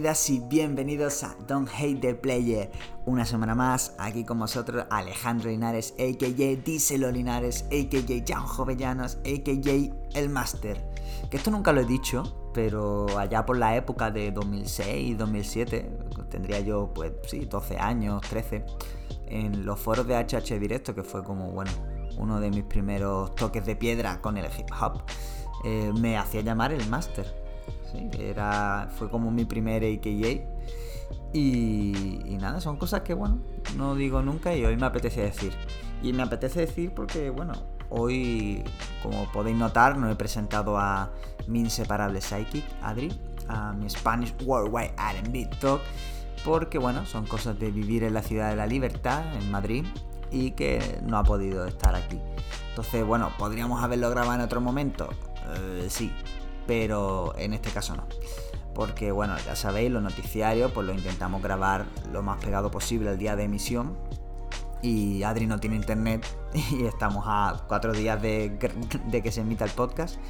y bienvenidos a Don't Hate the Player. Una semana más, aquí con vosotros Alejandro Linares, a.k.a. Díselo Linares, a.k.a. Jan Jovellanos, a.k.a. El Master. Que esto nunca lo he dicho, pero allá por la época de 2006, 2007, tendría yo, pues sí, 12 años, 13, en los foros de HH Directo, que fue como, bueno, uno de mis primeros toques de piedra con el hip hop, eh, me hacía llamar el Master era, fue como mi primer AKA. Y, nada, son cosas que, bueno, no digo nunca y hoy me apetece decir. Y me apetece decir porque, bueno, hoy, como podéis notar, no he presentado a mi inseparable psychic, Adri, a mi Spanish Worldwide R&B Talk, porque, bueno, son cosas de vivir en la ciudad de la libertad, en Madrid, y que no ha podido estar aquí. Entonces, bueno, ¿podríamos haberlo grabado en otro momento? Eh, sí, pero en este caso no. Porque bueno, ya sabéis, los noticiarios pues lo intentamos grabar lo más pegado posible el día de emisión. Y Adri no tiene internet y estamos a cuatro días de, que se emita el podcast.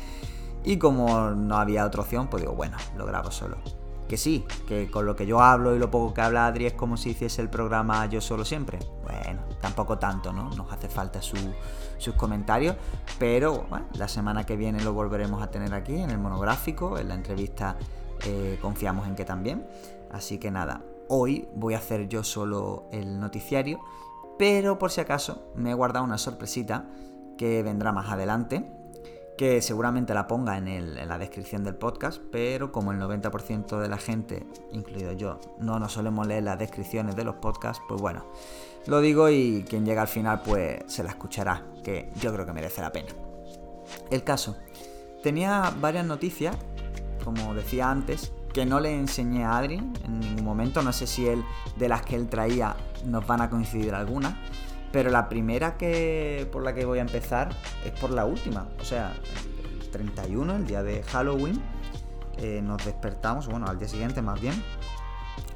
Y como no había otra opción, pues digo, bueno, lo grabo solo. Que sí, que con lo que yo hablo y lo poco que habla Adri es como si hiciese el programa yo solo siempre. Bueno, tampoco tanto, ¿no? Nos hace falta sus comentarios, pero la semana que viene lo volveremos a tener aquí en el monográfico, en la entrevista eh, confiamos en que también. Así que nada, hoy voy a hacer yo solo el noticiario, pero por si acaso me he guardado una sorpresita que vendrá más adelante que seguramente la ponga en, la descripción del podcast, pero como el 90% de la gente, incluido yo, no nos solemos leer las descripciones de los podcasts, pues bueno, lo digo y quien llega al final pues se la escuchará, que yo creo que merece la pena. El caso, tenía varias noticias, como decía antes, que no le enseñé a Adri en ningún momento, no sé si él, de las que él traía, nos van a coincidir algunas. Pero la primera que por la que voy a empezar es por la última. O sea, el 31, el día de Halloween, eh, nos despertamos, bueno, al día siguiente más bien,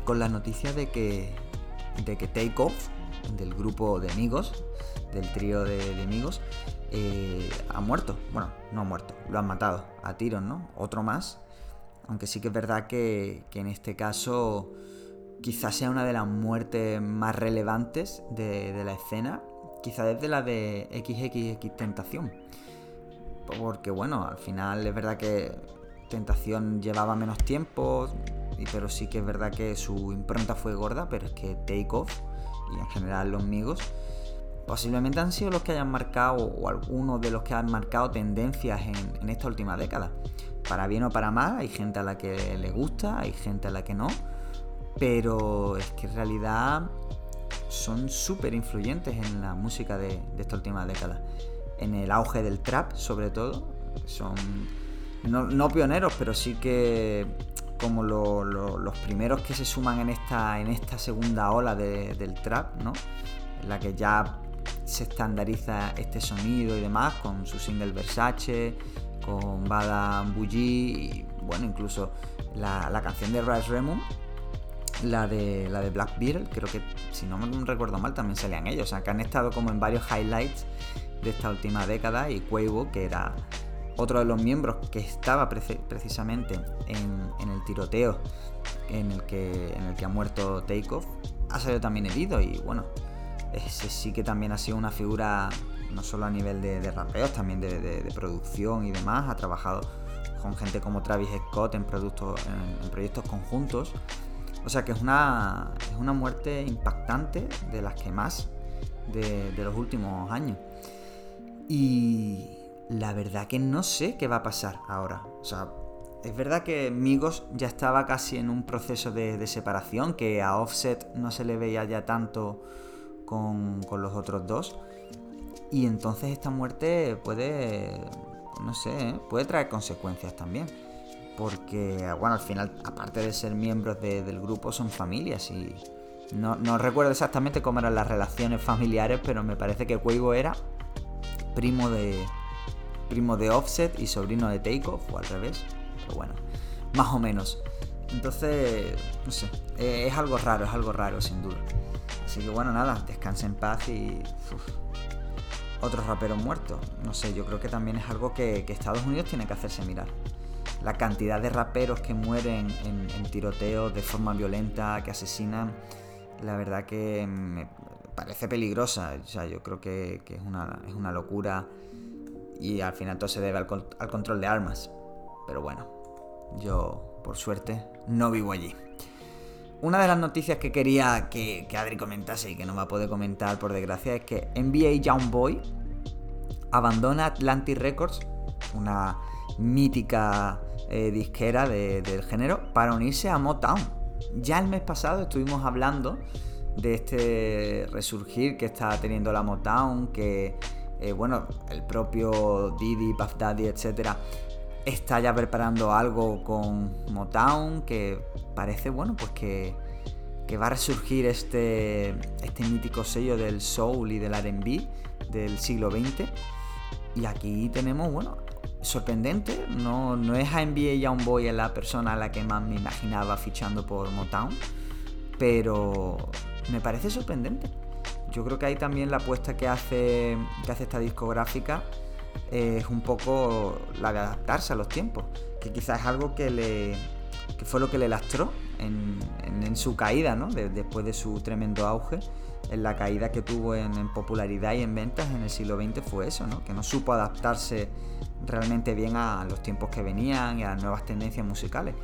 con la noticia de que, de que Take Off, del grupo de amigos, del trío de, amigos, eh, ha muerto. Bueno, no ha muerto, lo han matado a tiros, ¿no? Otro más. Aunque sí que es verdad que, que en este caso quizás sea una de las muertes más relevantes de, la escena, quizás desde la de XXX Tentación. Porque bueno, al final es verdad que Tentación llevaba menos tiempo, pero sí que es verdad que su impronta fue gorda, pero es que Take Off y en general los amigos posiblemente han sido los que hayan marcado o algunos de los que han marcado tendencias en, en esta última década. Para bien o para mal, hay gente a la que le gusta, hay gente a la que no pero es que en realidad son súper influyentes en la música de, esta última década. En el auge del trap, sobre todo. Son no, pioneros, pero sí que como los primeros que se suman en esta, en esta segunda ola del trap, ¿no? En la que ya se estandariza este sonido y demás, con su single Versace, con Bada Bougie y bueno, incluso la, canción de Rice Raymond la de, la de Black Beetle, creo que si no me recuerdo mal también salían ellos, o sea que han estado como en varios highlights de esta última década y Quavo, que era otro de los miembros que estaba precisamente en, el tiroteo en el, que, en el que ha muerto Takeoff, ha salido también herido y bueno, ese sí que también ha sido una figura no solo a nivel de, rapeos, también de, producción y demás, ha trabajado con gente como Travis Scott en, productos, en proyectos conjuntos o sea que es una, es una muerte impactante de las que más de, los últimos años. Y la verdad que no sé qué va a pasar ahora. O sea, es verdad que Migos ya estaba casi en un proceso de, separación, que a Offset no se le veía ya tanto con, con, los otros dos. Y entonces esta muerte puede, no sé, ¿eh? puede traer consecuencias también porque, bueno, al final, aparte de ser miembros del grupo, son familias y no, recuerdo exactamente cómo eran las relaciones familiares, pero me parece que Cuego era primo de primo de Offset y sobrino de Takeoff, o al revés, pero bueno, más o menos. Entonces, no sé, eh, es algo raro, es algo raro, sin duda. Así que bueno, nada, descanse en paz y... otro rapero muerto. No sé, yo creo que también es algo que Estados Unidos tiene que hacerse mirar la cantidad de raperos que mueren en, tiroteos de forma violenta, que asesinan, la verdad que me parece peligrosa. O sea, yo creo que, es, una, es, una, locura y al final todo se debe al, al control de armas. Pero bueno, yo por suerte no vivo allí. Una de las noticias que quería que, Adri comentase y que no va a poder comentar por desgracia es que NBA Youngboy abandona Atlantic Records, una mítica eh, disquera del género, para unirse a Motown. Ya el mes pasado estuvimos hablando de este resurgir que está teniendo la Motown, que eh, bueno, el propio Didi, Puff Daddy, etcétera, está ya preparando algo con Motown que parece, bueno, pues que, va a resurgir este, este mítico sello del soul y del RB del siglo XX. Y aquí tenemos, bueno, sorprendente, no, no es a NBA Boy la persona a la que más me imaginaba fichando por Motown, pero me parece sorprendente. Yo creo que ahí también la apuesta que hace, que hace esta discográfica es un poco la de adaptarse a los tiempos, que quizás es algo que, le, que fue lo que le lastró en, su caída, ¿no? después de su tremendo auge. En la caída que tuvo en, popularidad y en ventas en el siglo XX fue eso, ¿no? que no supo adaptarse realmente bien a los tiempos que venían y a las nuevas tendencias musicales.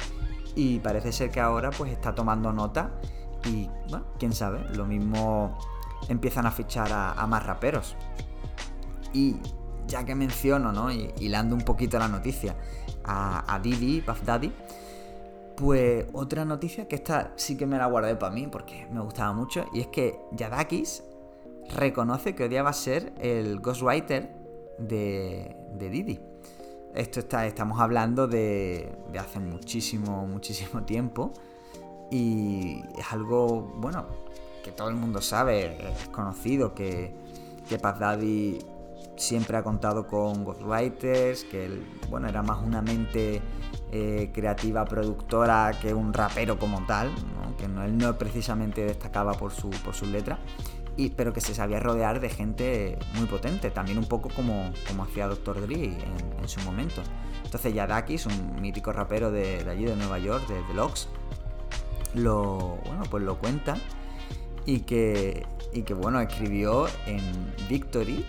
Y parece ser que ahora pues está tomando nota y, bueno, quién sabe, lo mismo empiezan a fichar a, más raperos. Y ya que menciono, ¿no? Y hilando un poquito la noticia a, a Didi, Puff Daddy, pues otra noticia que esta sí que me la guardé para mí porque me gustaba mucho, y es que Yadakis reconoce que odiaba ser el ghostwriter de, Didi. Esto está, estamos hablando de, hace muchísimo, muchísimo tiempo. Y es algo, bueno, que todo el mundo sabe, es conocido que, que Daddy siempre ha contado con ghostwriters, que él, bueno, era más una mente eh, creativa productora que un rapero como tal, que no, él no precisamente destacaba por su, por sus letras, y, pero que se sabía rodear de gente muy potente, también un poco como, como hacía Dr. Dre en, su momento. Entonces Yadakis, un mítico rapero de, allí de Nueva York, de Locks, lo, bueno, pues lo cuenta y que, y que bueno, escribió en Victory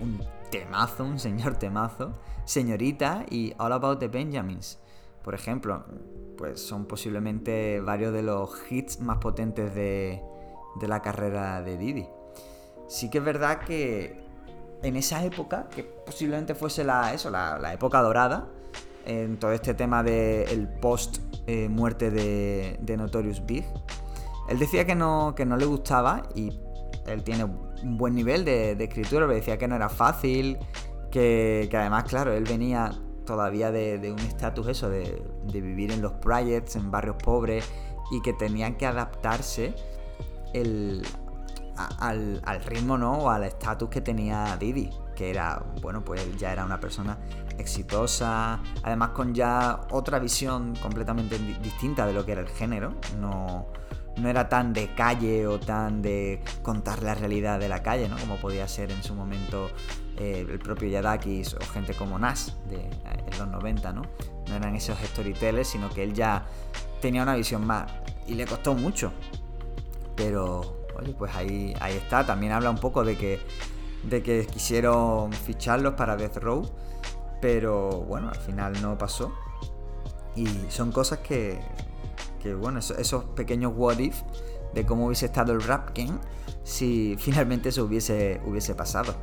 un temazo, un señor temazo, Señorita y All About the Benjamins. Por ejemplo, pues son posiblemente varios de los hits más potentes de, de la carrera de Didi. Sí que es verdad que en esa época, que posiblemente fuese la, eso, la, época dorada, en todo este tema del el post eh, muerte de, de, Notorious Big, él decía que no, que no le gustaba y él tiene un buen nivel de, escritura, pero decía que no era fácil, que, además, claro, él venía todavía de, un estatus eso, de, vivir en los projects, en barrios pobres, y que tenían que adaptarse al, ritmo, ¿no? O al estatus que tenía Didi, que era, bueno, pues ya era una persona exitosa, además con ya otra visión completamente distinta de lo que era el género, no no era tan de calle o tan de contar la realidad de la calle, ¿no? Como podía ser en su momento eh, el propio Yadakis o gente como Nas de, eh, en los 90, ¿no? No eran esos storytellers, sino que él ya tenía una visión más y le costó mucho. Pero, oye, pues ahí, ahí está. También habla un poco de que, de que quisieron ficharlos para Death Row, pero bueno, al final no pasó. Y son cosas que, que bueno, esos, pequeños what if de cómo hubiese estado el Rap Game si finalmente eso hubiese, hubiese pasado.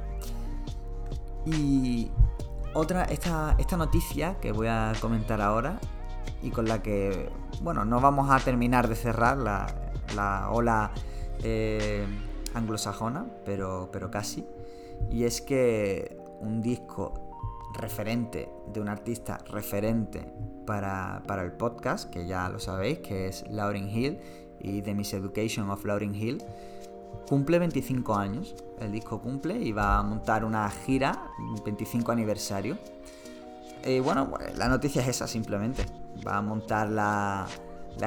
Y otra, esta, esta noticia que voy a comentar ahora y con la que, bueno, no vamos a terminar de cerrar la, la ola eh, anglosajona, pero, pero casi. Y es que un disco referente de un artista referente para, el podcast, que ya lo sabéis, que es Lauryn Hill y The Miseducation of Lauryn Hill, cumple 25 años. El disco cumple y va a montar una gira 25 aniversario. Y bueno, la noticia es esa simplemente. Va a montar la,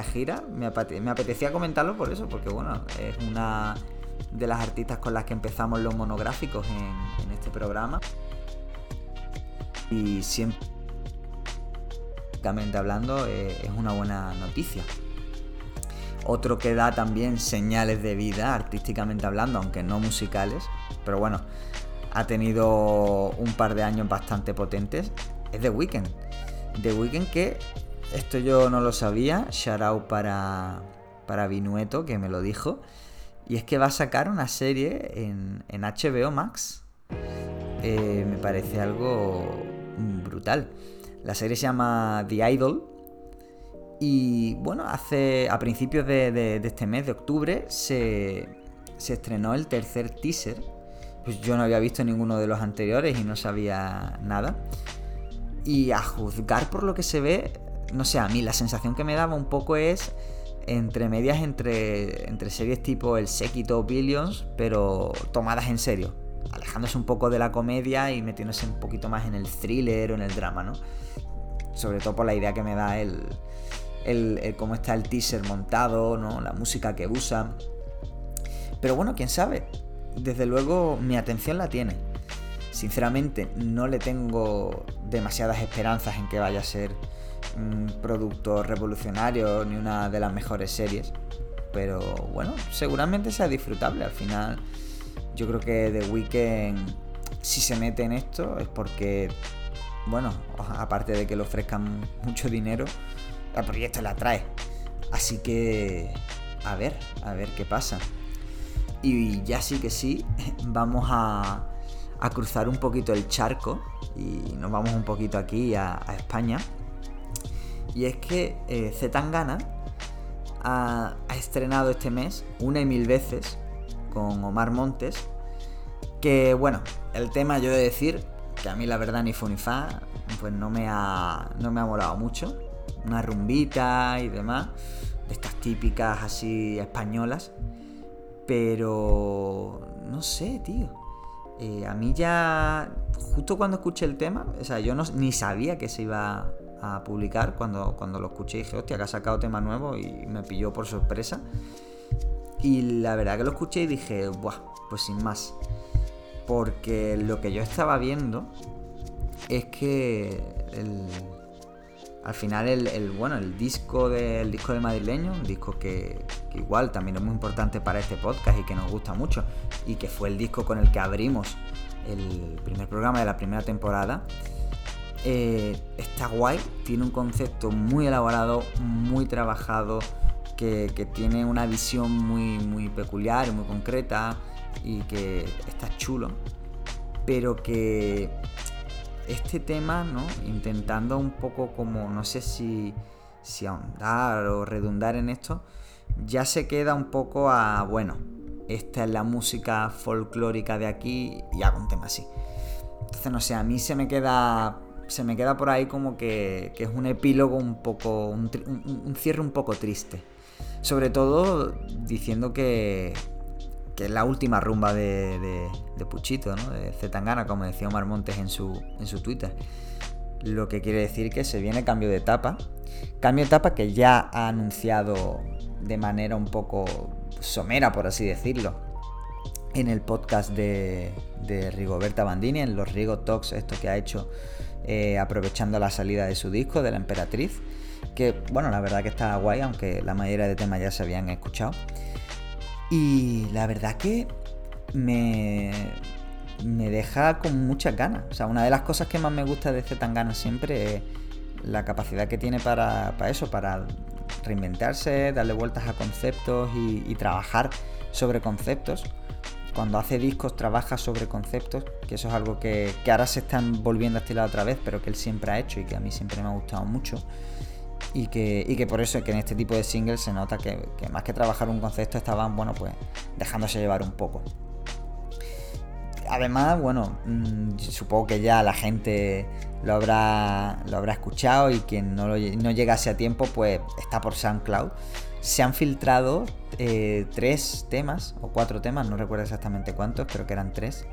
gira. Me, apetecía comentarlo por eso, porque bueno, es una de las artistas con las que empezamos los monográficos en, este programa y siempre hablando eh, es una buena noticia. Otro que da también señales de vida artísticamente hablando, aunque no musicales, pero bueno, ha tenido un par de años bastante potentes, es The Weeknd. The Weeknd que esto yo no lo sabía, shout out para, para Vinueto que me lo dijo, y es que va a sacar una serie en, en HBO Max. Eh, me parece algo brutal. La serie se llama The Idol. Y bueno, hace a principios de, este mes, de octubre, se, se, estrenó el tercer teaser. Pues yo no había visto ninguno de los anteriores y no sabía nada. Y a juzgar por lo que se ve, no sé, a mí la sensación que me daba un poco es entre medias entre, entre series tipo El Séquito Billions, pero tomadas en serio, alejándose un poco de la comedia y metiéndose un poquito más en el thriller o en el drama, ¿no? Sobre todo por la idea que me da el, el, cómo está el teaser montado, ¿no? La música que usa. Pero bueno, quién sabe. Desde luego mi atención la tiene. Sinceramente, no le tengo demasiadas esperanzas en que vaya a ser un producto revolucionario ni una de las mejores series. Pero bueno, seguramente sea disfrutable. Al final, yo creo que The Weeknd, si se mete en esto, es porque, bueno, aparte de que le ofrezcan mucho dinero, el proyecto la atrae. Así que, a ver, a ver qué pasa. Y ya sí que sí, vamos a, a cruzar un poquito el charco y nos vamos un poquito aquí a, a España y es que eh, Zetangana ha, estrenado este mes una y mil veces con Omar Montes. Que bueno, el tema yo he de decir que a mí la verdad ni fue ni fa, pues no me ha, no me ha molado mucho. Una rumbita y demás, de estas típicas así españolas. Pero no sé, tío. Eh, a mí ya, justo cuando escuché el tema, o sea, yo no, ni sabía que se iba a publicar. Cuando, cuando lo escuché dije, hostia, que ha sacado tema nuevo y me pilló por sorpresa. Y la verdad que lo escuché y dije, buah, pues sin más. Porque lo que yo estaba viendo es que al final el, bueno, el disco del disco de madrileño, un disco que, que, igual también es muy importante para este podcast y que nos gusta mucho, y que fue el disco con el que abrimos el primer programa de la primera temporada, eh, está guay, tiene un concepto muy elaborado, muy trabajado, que, tiene una visión muy, muy peculiar, muy concreta y que está chulo, pero que este tema, ¿no? Intentando un poco como, no sé si, si ahondar o redundar en esto, ya se queda un poco a, bueno, esta es la música folclórica de aquí y hago un tema así. Entonces, no sé, a mí se me queda se me queda por ahí como que, es un epílogo un poco, un, cierre un poco triste. Sobre todo diciendo que, que es la última rumba de, de, Puchito, ¿no? de Zetangana, como decía Omar Montes en su, en su Twitter. Lo que quiere decir que se viene cambio de etapa. Cambio de etapa que ya ha anunciado de manera un poco somera, por así decirlo, en el podcast de, de Rigoberta Bandini, en los Rigo Talks, esto que ha hecho eh, aprovechando la salida de su disco, de la Emperatriz, que bueno, la verdad que está guay, aunque la mayoría de temas ya se habían escuchado. Y la verdad que me, me deja con muchas ganas. O sea, una de las cosas que más me gusta de Zetangana siempre es la capacidad que tiene para, eso, para reinventarse, darle vueltas a conceptos y trabajar sobre conceptos cuando hace discos trabaja sobre conceptos, que eso es algo que, ahora se están volviendo a estilar otra vez, pero que él siempre ha hecho y que a mí siempre me ha gustado mucho. Y que, por eso es que en este tipo de singles se nota que, más que trabajar un concepto estaban, bueno, pues dejándose llevar un poco. Además, bueno, mm, supongo que ya la gente lo habrá, lo habrá escuchado y quien no, no llegase a tiempo, pues está por SoundCloud se han filtrado eh, tres temas, o cuatro temas, no recuerdo exactamente cuántos, creo que eran tres,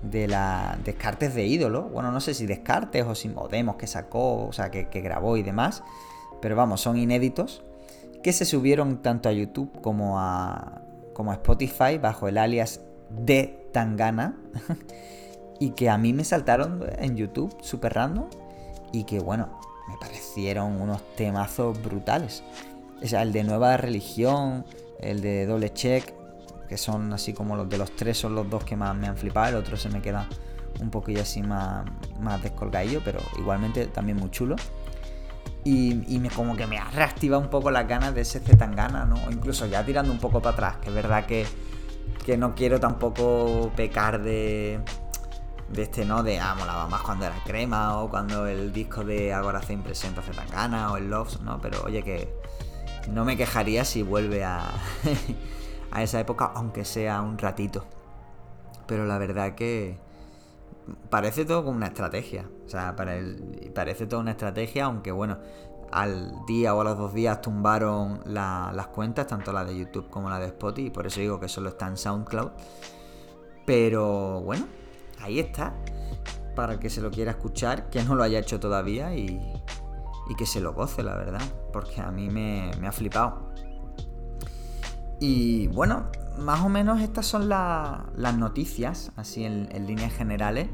de la descartes de ídolo. Bueno, no sé si descartes o, si, modemos que sacó, o sea, que, grabó y demás, pero vamos, son inéditos, que se subieron tanto a YouTube como a, como a Spotify bajo el alias de Tangana, y que a mí me saltaron en YouTube, super random, y que bueno, me parecieron unos temazos brutales. O sea, el de Nueva Religión, el de Doble Check, que son así como los de los tres, son los dos que más me han flipado. El otro se me queda un poquillo así más, más descolgadillo, pero igualmente también muy chulo. Y, me, como que me ha reactivado un poco las ganas de ese Zetangana, ¿no? Incluso ya tirando un poco para atrás, que es verdad que, que no quiero tampoco pecar de, de este, ¿no? De, ah, molaba más cuando era crema o cuando el disco de Agora se presenta Zetangana o el Loves, ¿no? Pero oye, que no me quejaría si vuelve a, esa época, aunque sea un ratito. Pero la verdad que parece todo como una estrategia. O sea, parece toda una estrategia, aunque bueno, al día o a los dos días tumbaron las cuentas, tanto la de YouTube como la de Spotify, y por eso digo que solo está en SoundCloud. Pero bueno, ahí está. Para el que se lo quiera escuchar, que no lo haya hecho todavía y, que se lo goce, la verdad. Porque a mí me, ha flipado. Y bueno, más o menos estas son las noticias, así en, líneas generales,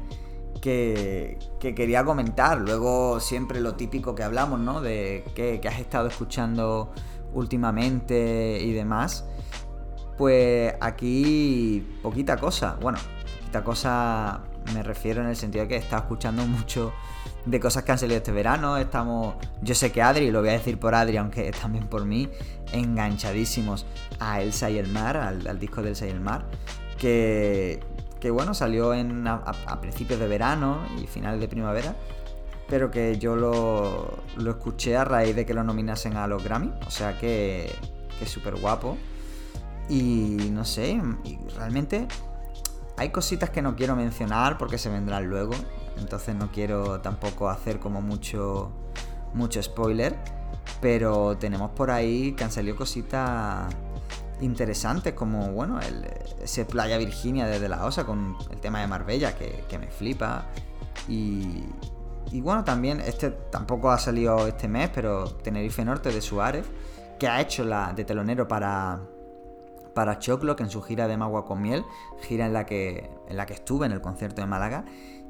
que, quería comentar. Luego siempre lo típico que hablamos, ¿no? De qué, has estado escuchando últimamente y demás. Pues aquí poquita cosa. Bueno, poquita cosa me refiero en el sentido de que he estado escuchando mucho de cosas que han salido este verano. Estamos, yo sé que Adri, lo voy a decir por Adri, aunque también por mí, enganchadísimos a Elsa y el mar, al, disco de Elsa y el mar, que, que bueno, salió en, a, principios de verano y finales de primavera, pero que yo lo, lo escuché a raíz de que lo nominasen a los Grammy, o sea que, que es súper guapo. Y no sé, realmente hay cositas que no quiero mencionar porque se vendrán luego, entonces no quiero tampoco hacer como mucho, mucho spoiler, pero tenemos por ahí que han salido cositas interesantes como, bueno, el, ese Playa Virginia desde la OSA con el tema de Marbella que, me flipa. Y, y bueno, también este tampoco ha salido este mes, pero Tenerife Norte de Suárez, que ha hecho la de telonero para, para Choclo, que en su gira de Magua con Miel, gira en la que, en la que estuve en el concierto de Málaga,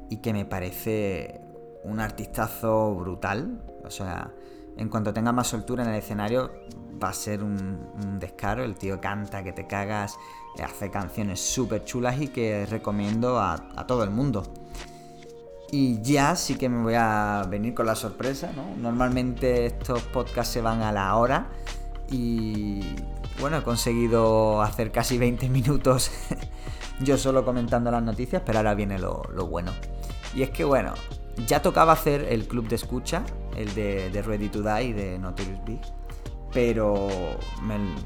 y que me parece un artistazo brutal. O sea, en cuanto tenga más soltura en el escenario, va a ser un, descaro. El tío canta que te cagas, hace canciones súper chulas y que recomiendo a, todo el mundo. Y ya sí que me voy a venir con la sorpresa, ¿no? Normalmente estos podcasts se van a la hora y bueno, he conseguido hacer casi 20 minutos yo solo comentando las noticias, pero ahora viene lo bueno. Y es que, bueno, ya tocaba hacer el club de escucha, el de, Ready to Die de Notorious Big. Pero,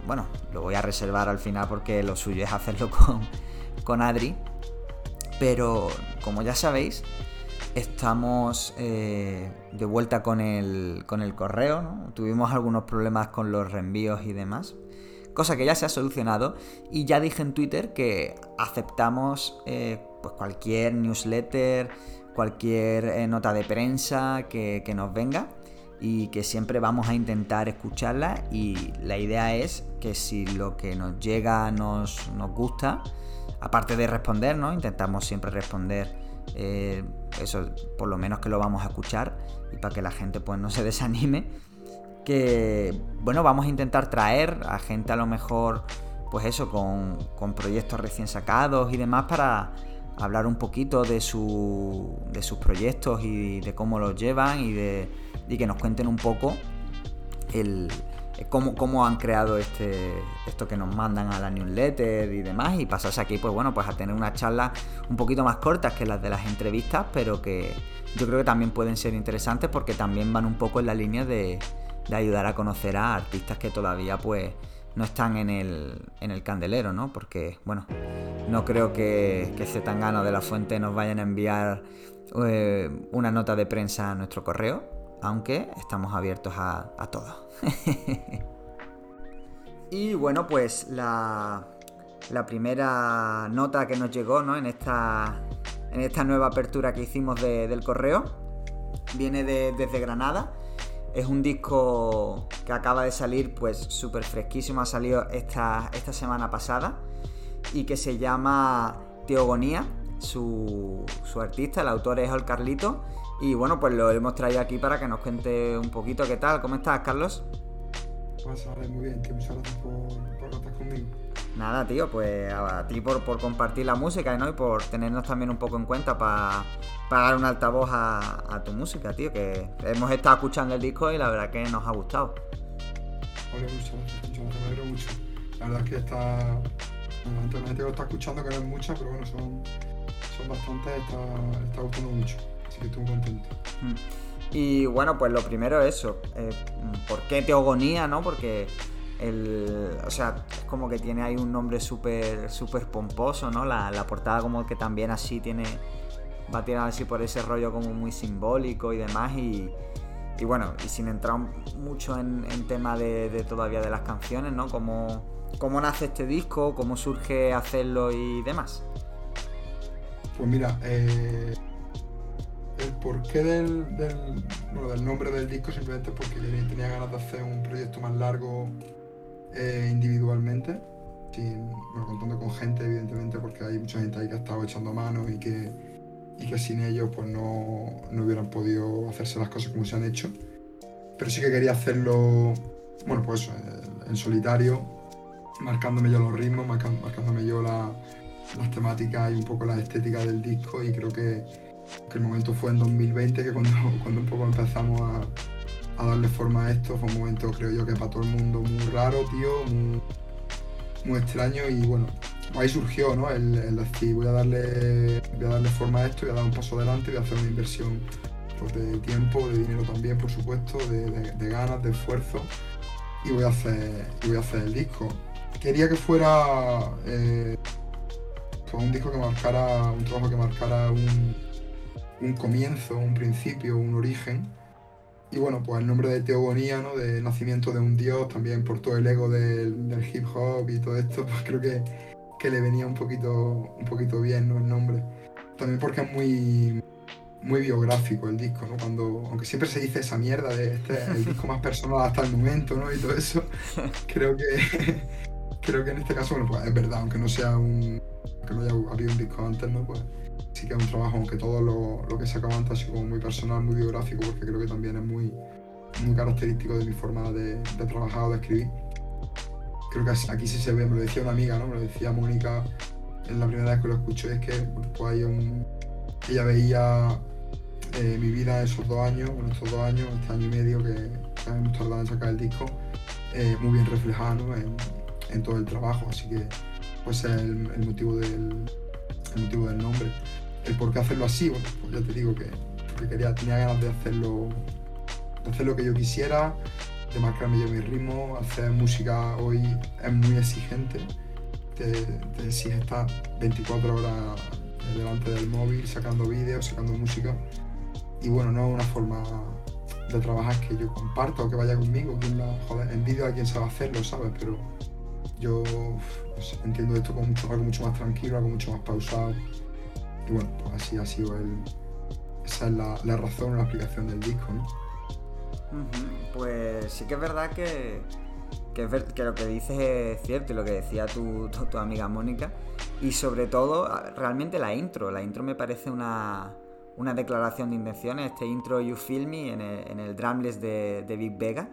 bueno, lo voy a reservar al final porque lo suyo es hacerlo con, con Adri. Pero, como ya sabéis, estamos eh, de vuelta con el, con el correo. ¿no? Tuvimos algunos problemas con los reenvíos y demás. Cosa que ya se ha solucionado. Y ya dije en Twitter que aceptamos eh, pues cualquier newsletter, cualquier eh, nota de prensa que, nos venga y que siempre vamos a intentar escucharla y la idea es que si lo que nos llega nos, nos gusta, aparte de responder, ¿no? Intentamos siempre responder eh, eso, por lo menos que lo vamos a escuchar y para que la gente pues no se desanime, que bueno, vamos a intentar traer a gente a lo mejor pues eso, con, con proyectos recién sacados y demás para hablar un poquito de, su, de sus proyectos y de cómo los llevan y, de, y que nos cuenten un poco el, cómo, cómo, han creado este, esto que nos mandan a la newsletter y demás y pasarse aquí pues bueno pues a tener una charla un poquito más cortas que las de las entrevistas pero que yo creo que también pueden ser interesantes porque también van un poco en la línea de, de ayudar a conocer a artistas que todavía pues no están en el, en el candelero, ¿no? Porque, bueno, no creo que, que Zetangano de la Fuente nos vayan a enviar eh, una nota de prensa a nuestro correo, aunque estamos abiertos a, a todo. y bueno, pues la, la, primera nota que nos llegó ¿no? en, esta, en esta nueva apertura que hicimos del correo viene desde Granada es un disco que acaba de salir, pues súper fresquísimo, ha salido esta, esta semana pasada y que se llama Teogonía, su, su artista, el autor es el Carlito. Y bueno, pues lo hemos traído aquí para que nos cuente un poquito qué tal. ¿Cómo estás, Carlos? Pues muy bien, tío. Muchas gracias por, por estar conmigo. Nada, tío, pues a ti por, por compartir la música ¿no? y por tenernos también un poco en cuenta para dar un altavoz a, tu música, tío, que hemos estado escuchando el disco y la verdad que nos ha gustado. Oye, muchas gracias, me alegro mucho. La verdad es que está. la gente que lo está escuchando, que no es mucha, pero bueno, son, son bastantes, está, está gustando mucho. Así que estoy muy contento. Y bueno, pues lo primero es eso. Eh, ¿Por qué Teogonía, no? Porque el, o sea, es como que tiene ahí un nombre súper super pomposo, ¿no? La, portada como que también así tiene, va a tirar así por ese rollo como muy simbólico y demás y, y bueno, y sin entrar mucho en, tema de, todavía de las canciones, ¿no? ¿Cómo, ¿Cómo nace este disco? ¿Cómo surge hacerlo y demás? Pues mira, eh, el porqué del, del, bueno, del nombre del disco simplemente porque tenía ganas de hacer un proyecto más largo eh, individualmente, sin, contando con gente, evidentemente, porque hay mucha gente ahí que ha estado echando manos y que, y que sin ellos pues no, no, hubieran podido hacerse las cosas como se han hecho. Pero sí que quería hacerlo, bueno, pues en solitario, marcándome yo los ritmos, marcándome yo la, las temáticas y un poco la estética del disco y creo que, que el momento fue en 2020 que cuando, un poco empezamos a darle forma a esto. Fue un momento, creo yo, que para todo el mundo muy raro, tío, muy, extraño y bueno, ahí surgió, ¿no? El, decir, voy a, darle, voy a darle forma a esto, voy a dar un paso adelante, voy a hacer una inversión pues, de tiempo, de dinero también, por supuesto, de, ganas, de esfuerzo y voy a hacer, voy a hacer el disco. Quería que fuera eh, pues, un disco que marcara, un trabajo que marcara un, un comienzo, un principio, un origen y bueno, pues el nombre de Teogonía, ¿no? De nacimiento de un dios, también por todo el ego del, hip hop y todo esto, pues creo que, que, le venía un poquito, un poquito bien, ¿no? El nombre. También porque es muy, muy biográfico el disco, ¿no? Cuando, aunque siempre se dice esa mierda de este el disco más personal hasta el momento, ¿no? Y todo eso, creo que, creo que en este caso, bueno, pues es verdad, aunque no sea un, aunque no haya habido un disco antes, ¿no? Pues sí que es un trabajo, aunque todo lo, lo que se acaba antes ha sido como muy personal, muy biográfico, porque creo que también es muy, muy característico de mi forma de, de trabajar o de escribir. Creo que aquí sí se ve, me lo decía una amiga, ¿no? Me lo decía Mónica en la primera vez que lo escuché, es que pues hay un, ella veía eh, mi vida esos dos años, bueno, estos dos años, este año y medio que, hemos tardado en sacar el disco, eh, muy bien reflejado en, en, todo el trabajo, así que pues es el motivo del, el motivo del nombre el por qué hacerlo así, bueno, pues ya te digo que quería, tenía ganas de hacerlo, de hacer lo que yo quisiera, de marcarme yo mi ritmo, hacer música hoy es muy exigente, te, te exige estar 24 horas delante del móvil, sacando vídeos, sacando música, y bueno, no es una forma de trabajar que yo comparto o que vaya conmigo, quien la, joder, envidio a quien sabe hacerlo, ¿sabes? Pero yo entiendo esto como mucho, algo mucho más tranquilo, algo mucho más pausado y bueno, pues así ha sido el, esa es la, la razón, la explicación del disco, ¿no? Pues sí que es verdad que, que, lo que dices es cierto y lo que decía tu, tu, amiga Mónica. Y sobre todo, realmente la intro. La intro me parece una, una declaración de intenciones. Este intro You Feel Me en el, en el drumless de, de Big Vega.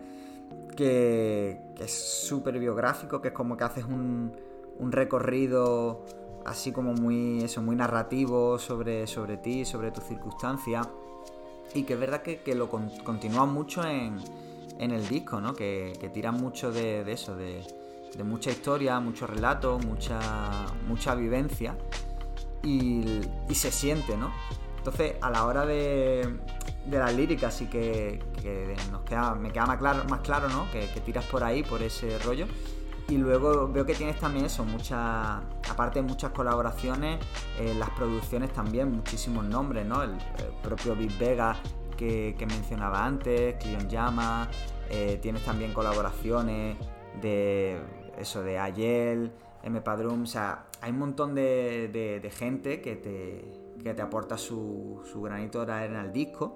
Que, que es súper biográfico, que es como que haces un, un recorrido así como muy, eso, muy narrativo sobre, sobre ti, sobre tu circunstancia. Y que es verdad que, lo continúa mucho en, el disco, ¿no? Que, que tiran mucho de, eso, de, mucha historia, mucho relato, mucha, mucha vivencia. Y, se siente, ¿no? Entonces, a la hora de, de las líricas, sí que, nos queda, me queda más claro, más claro ¿no? Que, que, tiras por ahí, por ese rollo. Y luego veo que tienes también eso, muchas, aparte de muchas colaboraciones, eh, las producciones también, muchísimos nombres, ¿no? El, propio Big Vega que, mencionaba antes, Cleon Llama, eh, tienes también colaboraciones de eso, de Ayel, M. Padrum, o sea, hay un montón de, gente que te, que te aporta su, su granito de arena al disco.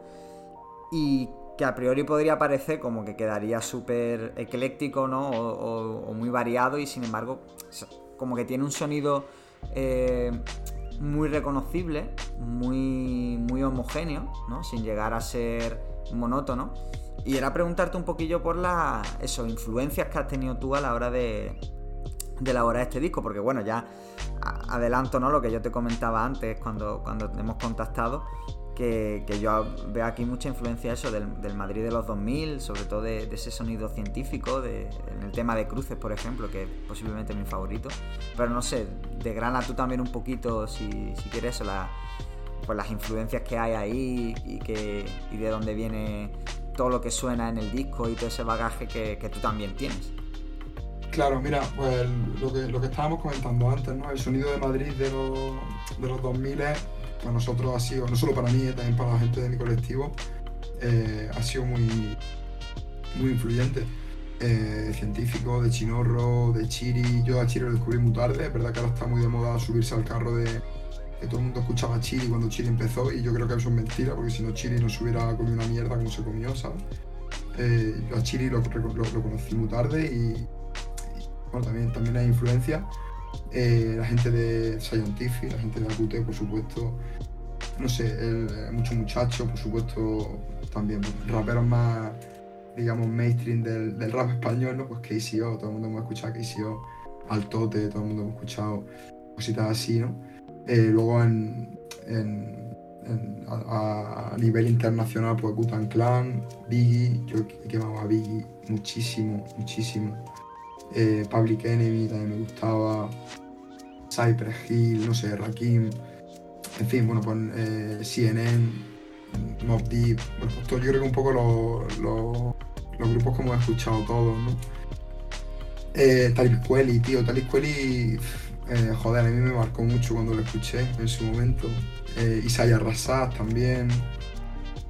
Y que a priori podría parecer como que quedaría súper ecléctico, ¿no? O, muy variado y sin embargo como que tiene un sonido eh, muy reconocible, muy, muy homogéneo, ¿no? Sin llegar a ser monótono. Y era preguntarte un poquillo por las influencias que has tenido tú a la hora de, de elaborar este disco, porque bueno, ya adelanto ¿no? lo que yo te comentaba antes cuando, cuando hemos contactado, que, yo veo aquí mucha influencia eso del, Madrid de los 2000, sobre todo de, ese sonido científico, de, en el tema de cruces, por ejemplo, que es posiblemente mi favorito. Pero no sé, degrana tú también un poquito, si, si quieres, la, pues las influencias que hay ahí y, que, y de dónde viene todo lo que suena en el disco y todo ese bagaje que, que tú también tienes. Claro, mira, pues lo que, lo que estábamos comentando antes, ¿no? El sonido de Madrid de los, de los 2000 para nosotros ha sido, no solo para mí, también para la gente de mi colectivo, eh, ha sido muy, muy influyente. Eh, científico, de Chinorro, de Chiri. Yo a Chiri lo descubrí muy tarde, es verdad que ahora está muy de moda subirse al carro de que todo el mundo escuchaba Chiri cuando Chiri empezó y yo creo que eso es mentira, porque si no Chiri no se hubiera comido una mierda como se comió, ¿sabes? Eh, yo a Chiri lo, lo, conocí muy tarde y, bueno, también, también hay influencia. Eh, la gente de Scientific, la gente de AQT, por supuesto. No sé, eh, muchos muchachos, por supuesto, también raperos más, digamos, mainstream del, rap español, ¿no? Pues KCO, todo el mundo hemos escuchado KCO, Altote, todo el mundo hemos escuchado cositas así, ¿no? Eh, luego a, nivel internacional, pues Gutan Clan, Biggie, yo he quemado a Biggie muchísimo, muchísimo eh, Public Enemy también me gustaba, Cypress Hill, no sé, Rakim, en fin, bueno, pues eh, CNN, Mob Deep, bueno, pues yo creo que un poco los, grupos como he escuchado todos, ¿no? Eh, tío, Talib Kweli, eh, joder, a mí me marcó mucho cuando lo escuché en su momento. Eh, Isaiah también,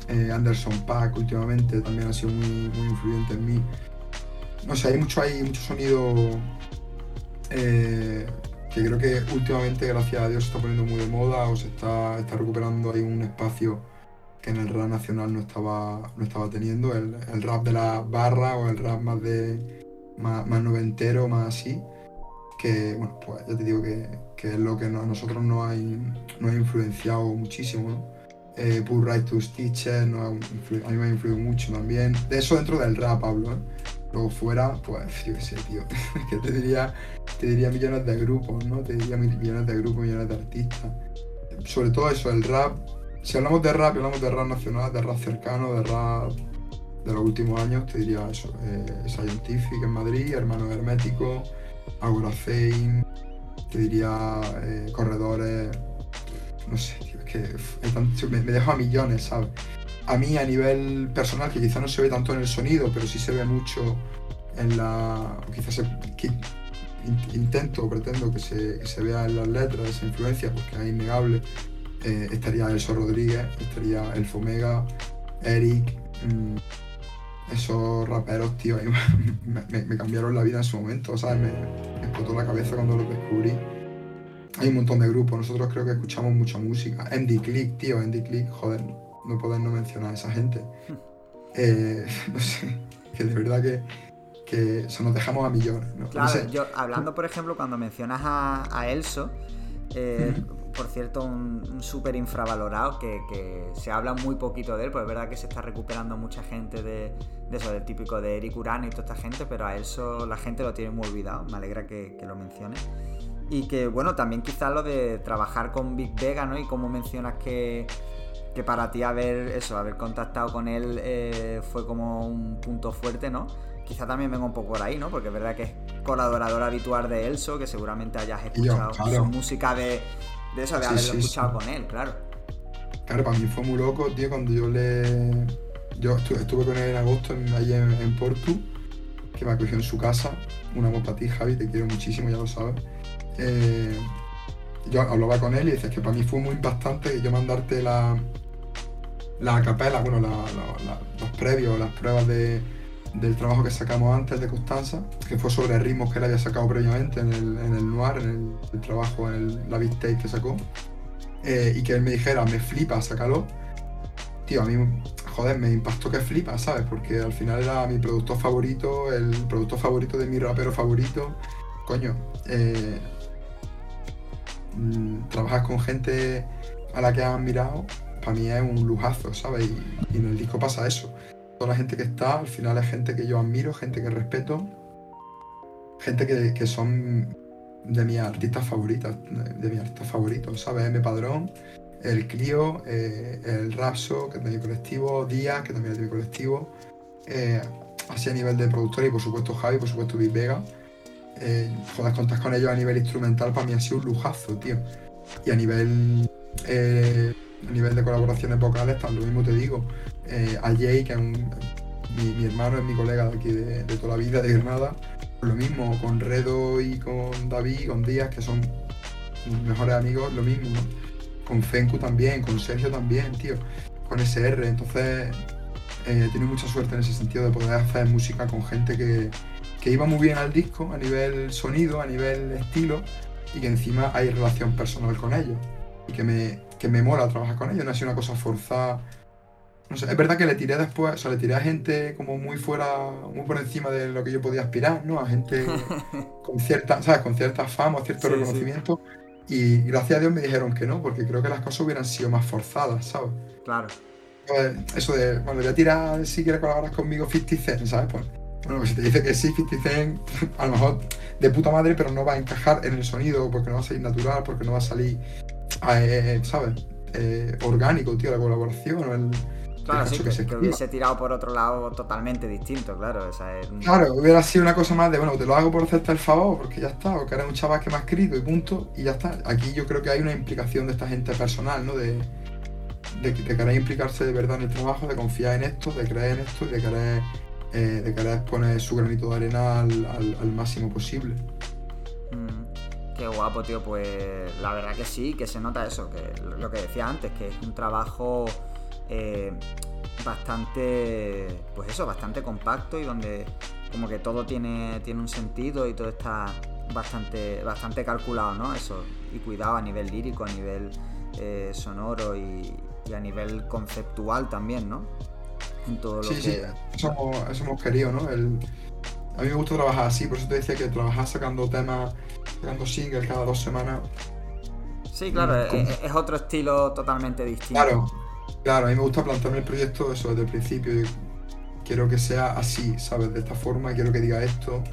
eh, Anderson Pack últimamente también ha sido muy, muy influyente en mí no sé, hay mucho, hay mucho sonido eh, que creo que últimamente, gracias a Dios, se está poniendo muy de moda o se está, está recuperando ahí un espacio que en el rap nacional no estaba, no estaba teniendo, el, rap de la barra o el rap más de más, noventero, más así, que bueno, pues ya te digo que, es lo que a nosotros nos ha, ha influenciado muchísimo, ¿no? Eh, Right to Stitches, a mí me ha influido mucho también. De eso dentro del rap hablo, ¿eh? Luego fuera, pues yo qué sé, tío. que te diría, te diría millones de grupos, ¿no? Te diría millones de grupos, millones de artistas. Sobre todo eso, el rap. Si hablamos de rap, hablamos de rap nacional, de rap cercano, de rap de los últimos años, te diría eso. Eh, Scientific en Madrid, Hermano Hermético, Agora Fame, te diría eh, Corredores. No sé, tío, es que me, me dejo a millones, ¿sabes? A mí a nivel personal, que quizá no se ve tanto en el sonido, pero sí se ve mucho en la. quizás intento o pretendo que se, vea en las letras esa influencia, porque es innegable. Eh, estaría Elso Rodríguez, estaría El Fomega, Eric, mm, esos raperos, tío, me, cambiaron la vida en su momento, ¿sabes? Me, me explotó la cabeza cuando los descubrí. Hay un montón de grupos, nosotros creo que escuchamos mucha música. Andy Click, tío, Andy Click, joder, no poder no mencionar a esa gente. Eh, no sé, que de verdad que, que se nos dejamos a millones. Claro, yo hablando, por ejemplo, cuando mencionas a, Elso, eh, por cierto, un, súper infravalorado que, se habla muy poquito de él, pues es verdad que se está recuperando mucha gente de, eso, del típico de Eric Urano y toda esta gente, pero a Elso la gente lo tiene muy olvidado, me alegra que, que lo mencione. Y que, bueno, también quizás lo de trabajar con Big Vega, ¿no? Y como mencionas que que para ti haber eso, haber contactado con él eh, fue como un punto fuerte, ¿no? Quizá también venga un poco por ahí, ¿no? Porque es verdad que es colaborador habitual de Elso, que seguramente hayas escuchado su música de, de eso, de haberlo escuchado con él, claro. Claro, para mí fue muy loco, tío, cuando yo le. Yo estuve, con él en agosto en, allí en, Portu, que me acogió en su casa. Un amor para ti, Javi, te quiero muchísimo, ya lo sabes. Eh, yo hablaba con él y decía que para mí fue muy impactante yo mandarte la, la capela, bueno, los previos, las pruebas del trabajo que sacamos antes de Constanza, que fue sobre ritmos que él había sacado previamente en el, Noir, en el, trabajo, en la Big Tape que sacó, eh, y que él me dijera, me flipa, sácalo. Tío, a mí, joder, me impactó que flipa, ¿sabes? Porque al final era mi productor favorito, el productor favorito de mi rapero favorito. Coño, eh, mm, trabajas con gente a la que has admirado, para mí es un lujazo, ¿sabes? Y, en el disco pasa eso. Toda la gente que está, al final es gente que yo admiro, gente que respeto, gente que, que son de mis artistas favoritas, de mis artistas favoritos, ¿sabes? M. Padrón, el Clio, eh, el Rapso, que es de mi colectivo, Díaz, que también es de mi colectivo, eh, así a nivel de productor y por supuesto Javi, por supuesto Big Vega. Eh, joder, contar con ellos a nivel instrumental para mí ha sido un lujazo, tío. Y a nivel eh, a nivel de colaboraciones vocales, tal, lo mismo te digo. Eh, a Jay, que es un, mi, hermano, es mi colega de aquí de, toda la vida, de Granada, lo mismo, con Redo y con David, con Díaz, que son mis mejores amigos, lo mismo, ¿no? Con Fenku también, con Sergio también, tío, con SR, entonces eh, tenido mucha suerte en ese sentido de poder hacer música con gente que, que iba muy bien al disco, a nivel sonido, a nivel estilo, y que encima hay relación personal con ellos, y que me, que me mola trabajar con ellos, no ha sido una cosa forzada. No sé, es verdad que le tiré después, o sea, le tiré a gente como muy fuera, muy por encima de lo que yo podía aspirar, ¿no? A gente con cierta, ¿sabes? Con cierta fama, cierto Sí, sí. reconocimiento. Y gracias a Dios me dijeron que no, porque creo que las cosas hubieran sido más forzadas, ¿sabes? Claro. Pues, eso de, bueno, voy a tirar si quieres colaborar conmigo 50 Cent, ¿sabes? Pues, bueno, pues si te dice que sí, 50 Cent, a lo mejor de puta madre, pero no va a encajar en el sonido, porque no va a salir natural, porque no va a salir, eh, ¿sabes? Eh, orgánico, tío, la colaboración, o el, Claro, el sí, que, se que hubiese tirado por otro lado totalmente distinto, claro. Es Claro, hubiera sido una cosa más de, bueno, te lo hago por hacerte el favor, porque ya está, porque eres un chaval que me ha escrito y punto, y ya está. Aquí yo creo que hay una implicación de esta gente personal, ¿no? De, de, de querer implicarse de verdad en el trabajo, de confiar en esto, de creer en esto y de querer, eh, de querer poner su granito de arena al, al- al máximo posible. Mm, Qué guapo, tío. Pues la verdad que sí, que se nota eso, que lo- que decía antes, que es un trabajo eh, bastante, pues eso, bastante compacto y donde como que todo tiene, tiene un sentido y todo está bastante, bastante calculado, ¿no? Eso, y cuidado a nivel lírico, a nivel eh, sonoro y, y a nivel conceptual también, ¿no? En todo lo Sí, que... sí, eso hemos, eso hemos querido, ¿no? El- a mí me gusta trabajar así, por eso te decía que trabajar sacando temas, sacando singles cada dos semanas, Sí, claro, es, ¿Cómo? es- es otro estilo totalmente distinto. Claro, claro, a mí me gusta plantearme el proyecto eso desde el principio. quiero que sea así, ¿sabes? De esta forma, y quiero que diga esto.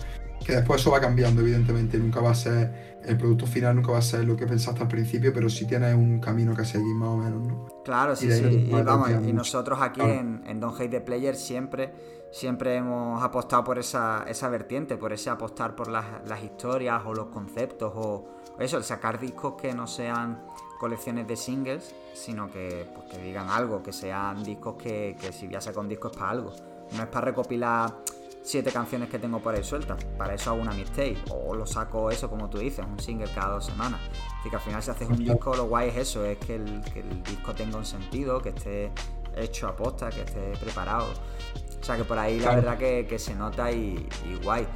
Que después eso va cambiando, evidentemente. Nunca va a ser, el producto final nunca va a ser lo que pensaste al principio, pero sí tienes un camino que seguir más o menos, ¿no? Claro, sí, sí. Y, vamos, y nosotros aquí Claro. en, en Don't Hate the Player siempre, siempre hemos apostado por esa, esa vertiente, por ese apostar por las, las historias o los conceptos o eso, el sacar discos que no sean colecciones de singles, sino que, pues, que digan algo, que sean discos que, que si voy a sacar un disco es para algo. No es para recopilar siete canciones que tengo por ahí sueltas, para eso hago una mixtape, o lo saco eso como tú dices, un single cada dos semanas. Así que al final si haces un disco lo guay es eso, es que el, que el disco tenga un sentido, que esté hecho a posta, que esté preparado. O sea que por ahí la verdad que, que se nota y, y guay.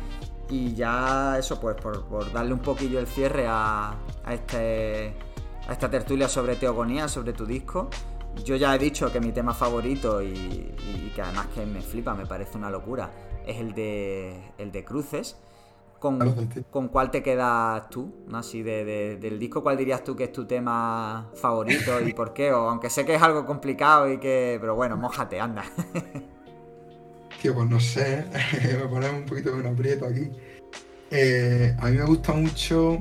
Y ya eso pues por, por darle un poquillo el cierre a, a este, a esta tertulia sobre Teogonía, sobre tu disco. Yo ya he dicho que mi tema favorito y, y que además que me flipa, me parece una locura, es el de, el de Cruces. ¿Con. ¿Con cuál te quedas tú? ¿no? Así de, de- del disco, ¿cuál dirías tú que es tu tema favorito y por qué? O aunque sé que es algo complicado y que. Pero bueno, mójate, anda. Tío, pues no sé, me pones un poquito de un aprieto aquí. Eh, a mí me gusta mucho.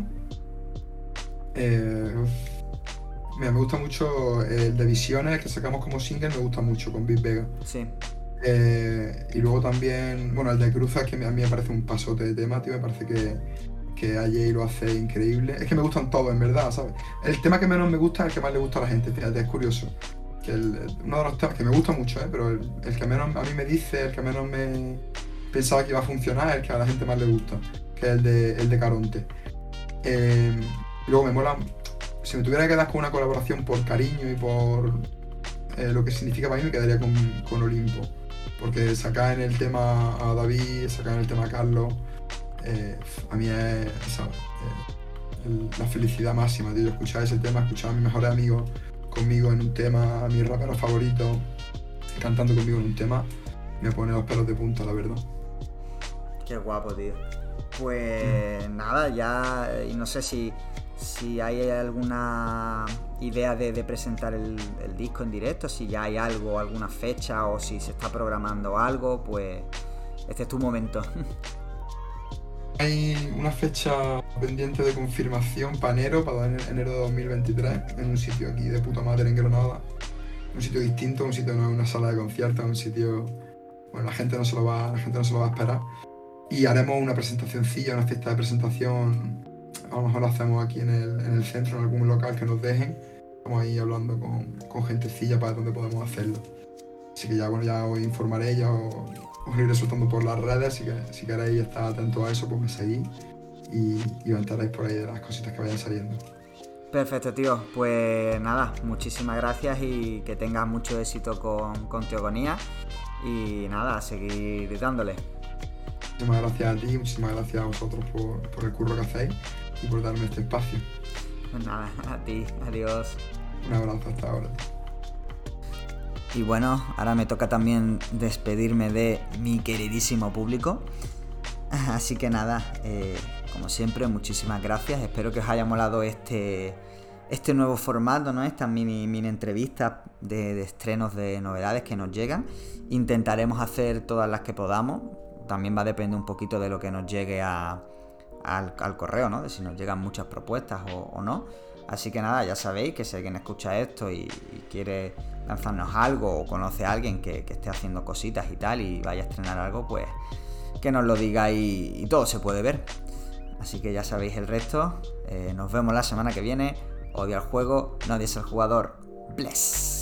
eh, mira, me gusta mucho el de Visiones, que sacamos como single, me gusta mucho con Big Vega. Sí. Eh, y luego también, bueno, el de Cruzas, que a mí me parece un pasote de tema, tío, me parece que, que AJ lo hace increíble. Es que me gustan todos, en verdad, ¿sabes? El tema que menos me gusta es el que más le gusta a la gente, fíjate, es curioso. Que uno de los temas que me gusta mucho, ¿eh? pero el, que menos a mí me dice, el que menos me pensaba que iba a funcionar, el que a la gente más le gusta, que es el de, el de Caronte. Eh, luego me mola, si me tuviera que dar con una colaboración por cariño y por eh, lo que significa para mí, me quedaría con, con Olimpo. Porque sacar en el tema a David, sacar en el tema a Carlos, eh, a mí es la felicidad máxima, tío. Escuchar ese tema, escuchar a mis mejores amigos conmigo en un tema, a mi rapero favorito, cantando conmigo en un tema, me pone los pelos de punta, la verdad. Qué guapo, tío. Pues nada, ya. Y no sé si si hay alguna idea de, presentar el, disco en directo, si ya hay algo, alguna fecha o si se está programando algo, pues este es tu momento. Hay una fecha pendiente de confirmación para enero, para enero de 2023, en un sitio aquí de puta madre en Granada. Un sitio distinto, un sitio no una sala de conciertos, un sitio. Bueno, la gente no se lo va, la gente no se lo va a esperar. Y haremos una presentacióncilla, una fiesta de presentación. A lo mejor lo hacemos aquí en el, en el centro, en algún local que nos dejen. Estamos ahí hablando con, con gentecilla para dónde podemos hacerlo. Así que ya, bueno, ya os informaré, ya os, os iré soltando por las redes, así que si queréis estar atentos a eso, pues me seguís y, y os enteráis por ahí de las cositas que vayan saliendo. Perfecto, tío. Pues nada, muchísimas gracias y que tengas mucho éxito con, con Teogonía. Y nada, seguir dándole. Muchísimas gracias a ti, muchísimas gracias a vosotros por, por el curro que hacéis y por darme este espacio. Pues nada, a ti, adiós. Un abrazo hasta ahora. Y bueno, ahora me toca también despedirme de mi queridísimo público. Así que nada, eh, como siempre, muchísimas gracias. Espero que os haya molado este, este nuevo formato, ¿no? Estas mini, mini entrevistas de, estrenos de novedades que nos llegan. Intentaremos hacer todas las que podamos. También va a depender un poquito de lo que nos llegue al, correo, ¿no? De si nos llegan muchas propuestas o, no. Así que nada, ya sabéis que si alguien escucha esto y quiere lanzarnos algo o conoce a alguien que, esté haciendo cositas y tal y vaya a estrenar algo, pues que nos lo diga y, todo se puede ver. Así que ya sabéis el resto. Eh, nos vemos la semana que viene. Odio al juego, no odies al jugador. Bless.